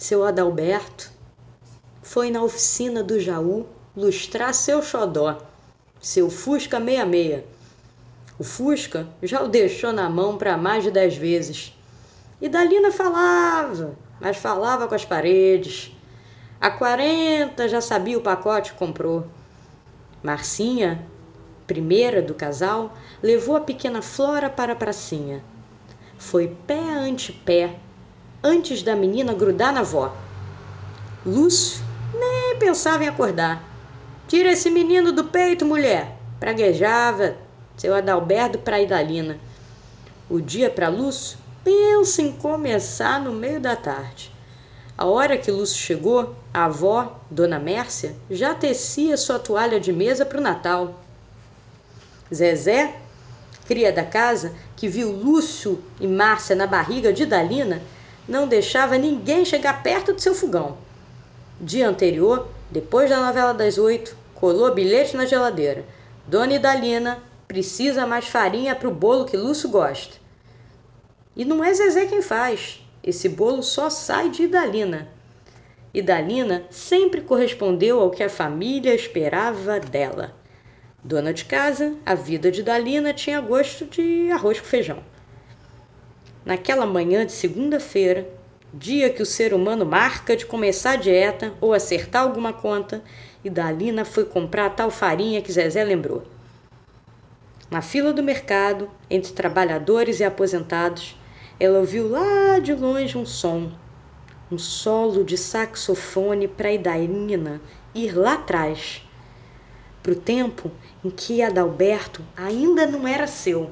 Seu Adalberto foi na oficina do Jaú lustrar seu xodó, seu Fusca 66. O Fusca já o deixou na mão para mais de dez vezes. E Dalina falava, mas falava com as paredes. A 40 já sabia o pacote que comprou. Marcinha, primeira do casal, levou a pequena Flora para a pracinha. Foi pé ante pé, antes da menina grudar na avó. Lúcio nem pensava em acordar. Tira esse menino do peito, mulher! Praguejava seu Adalberto para Idalina. O dia para Lúcio pensa em começar no meio da tarde. A hora que Lúcio chegou, a avó, Dona Mércia, já tecia sua toalha de mesa para o Natal. Zezé, cria da casa, que viu Lúcio e Márcia na barriga de Dalina, não deixava ninguém chegar perto do seu fogão. Dia anterior, depois da novela das oito, colou bilhete na geladeira. Dona Idalina precisa mais farinha para o bolo que Lúcio gosta. E não é Zezé quem faz. Esse bolo só sai de Idalina. Idalina sempre correspondeu ao que a família esperava dela. Dona de casa, a vida de Idalina tinha gosto de arroz com feijão. Naquela manhã de segunda-feira, dia que o ser humano marca de começar a dieta ou acertar alguma conta, e Dalina foi comprar a tal farinha que Zezé lembrou. Na fila do mercado, entre trabalhadores e aposentados, ela ouviu lá de longe um som, um solo de saxofone para Idalina ir lá atrás, para o tempo em que Adalberto ainda não era seu.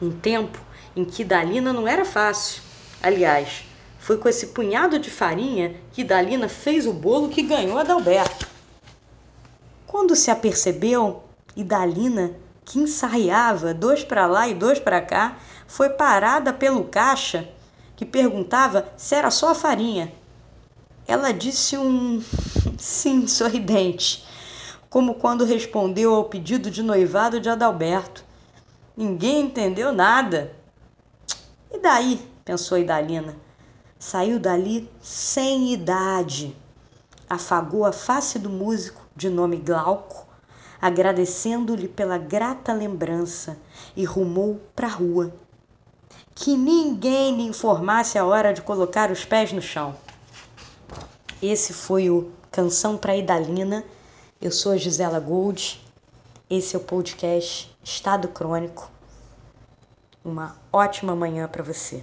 Um tempo em que Dalina não era fácil. Aliás, foi com esse punhado de farinha que Dalina fez o bolo que ganhou Adalberto. Quando se apercebeu, Idalina, que ensaiava dois para lá e dois para cá, foi parada pelo caixa que perguntava se era só a farinha. Ela disse um sim sorridente, como quando respondeu ao pedido de noivado de Adalberto. Ninguém entendeu nada. E daí? pensou Idalina. Saiu dali sem idade. Afagou a face do músico, de nome Glauco, agradecendo-lhe pela grata lembrança, e rumou para a rua. Que ninguém lhe informasse a hora de colocar os pés no chão. Esse foi o Canção para Idalina. Eu sou a Gisela Gold. Esse é o podcast Estado Crônico. Uma ótima manhã para você.